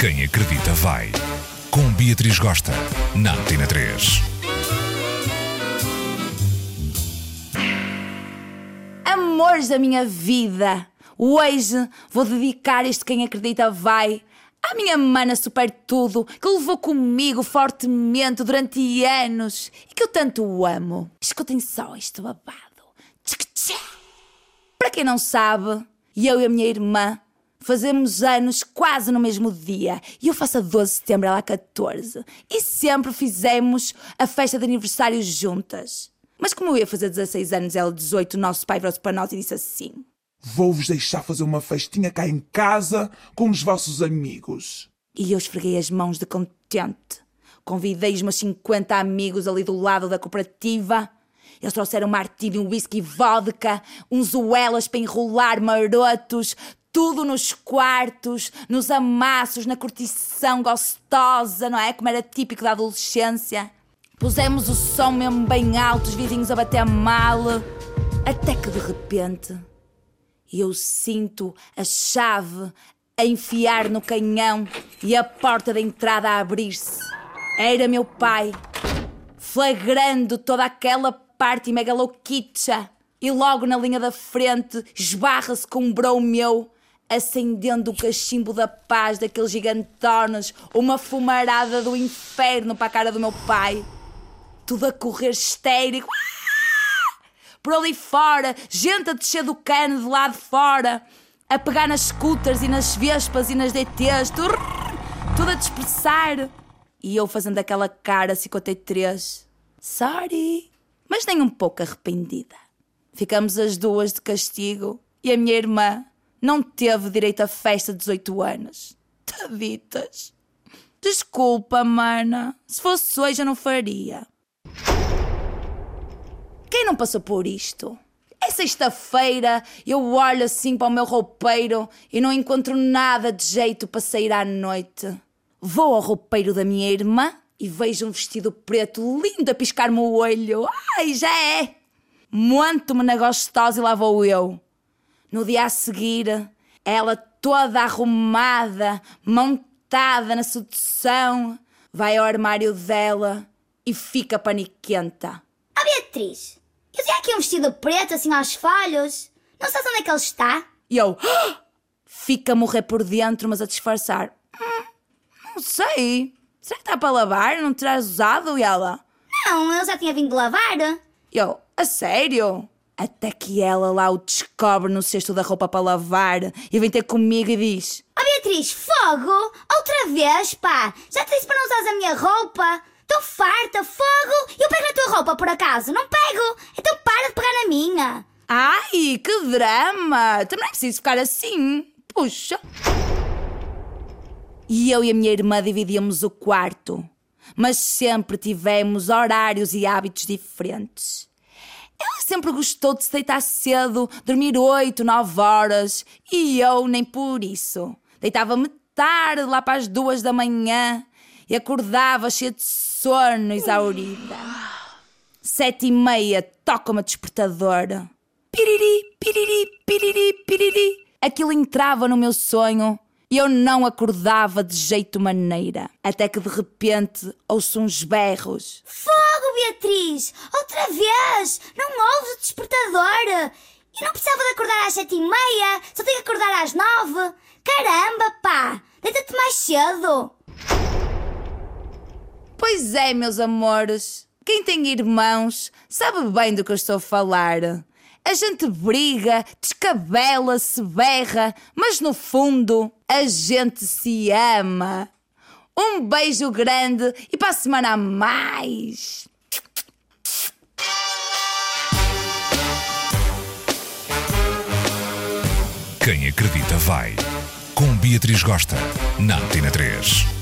Quem acredita vai. Com Beatriz Gosta, na Antena 3. Amores da minha vida, hoje vou dedicar este Quem Acredita Vai à minha mana super tudo que levou comigo fortemente durante anos e que eu tanto amo. Escutem só este babado. Para quem não sabe, eu e a minha irmã fazemos anos quase no mesmo dia. E eu faço a 12 de setembro, ela a 14. E sempre fizemos a festa de aniversário juntas. Mas como eu ia fazer 16 anos, ela 18, o nosso pai virou-se para nós e disse assim: Vou-vos deixar fazer uma festinha cá em casa com os vossos amigos. E eu esfreguei as mãos de contente. Convidei os meus 50 amigos ali do lado da cooperativa. Eles trouxeram martini, um whisky, vodka, uns uelas para enrolar marotos, tudo nos quartos, nos amassos, na curtição gostosa, não é? Como era típico da adolescência. Pusemos o som mesmo bem alto, os vizinhos a bater mal. Até que de repente eu sinto a chave a enfiar no canhão e a porta da entrada a abrir-se. Era meu pai, flagrando toda aquela parte megaloquicha. E logo na linha da frente esbarra-se com um bro meu, acendendo o cachimbo da paz daqueles gigantones, uma fumarada do inferno para a cara do meu pai. Tudo a correr histérico. Ah! Por ali fora, gente a descer do cano de lá de fora, a pegar nas scooters e nas vespas e nas DTs, tudo, tudo a dispersar. E eu fazendo aquela cara 53. Sorry. Mas nem um pouco arrependida. Ficamos as duas de castigo e a minha irmã não teve direito à festa de 18 anos. Taditas. Desculpa, mana. Se fosse hoje eu não faria. Quem não passou por isto? É sexta-feira, eu olho assim para o meu roupeiro e não encontro nada de jeito para sair à noite. Vou ao roupeiro da minha irmã e vejo um vestido preto lindo a piscar-me o olho. Ai, já é! Monto-me na gostosa e lá vou eu. No dia a seguir, ela toda arrumada, montada na sedução, vai ao armário dela e fica paniquenta. Ó Beatriz, eu tenho aqui um vestido preto assim aos falhos. Não sabes onde é que ele está? E eu "Ah!" fica a morrer por dentro, mas a disfarçar. "Hum, não sei. Será que está para lavar? Não terás usado? E ela? Não, eu já tinha vindo lavar. E eu, a sério? Até que ela lá o descobre no cesto da roupa para lavar e vem ter comigo e diz: Ó Beatriz, fogo! Outra vez, pá! Já te disse para não usares a minha roupa! Estou farta, fogo! Eu pego na tua roupa por acaso? Não pego! Então para de pegar na minha! Ai, que drama! Também é preciso ficar assim. Puxa. E eu e a minha irmã dividíamos o quarto, mas sempre tivemos horários e hábitos diferentes. Sempre gostou de se deitar cedo, dormir oito, nove horas, e eu nem por isso. Deitava-me tarde, lá para as duas da manhã, e acordava cheia de sono, exaurida. Sete e meia, toca-me a despertadora. Piriri, piriri, piriri, piriri. Aquilo entrava no meu sonho e eu não acordava de jeito maneira. Até que de repente ouço uns berros. Fogo, Beatriz! Outra vez! Não ouves o despertador! E não precisava de acordar às sete e meia, só tenho que acordar às nove! Caramba, pá! Deita-te mais cedo! Pois é, meus amores. Quem tem irmãos sabe bem do que eu estou a falar. A gente briga, descabela-se, berra, mas no fundo a gente se ama. Um beijo grande e para a semana a mais. Quem acredita vai. Com Beatriz Gosta, na Antena 3.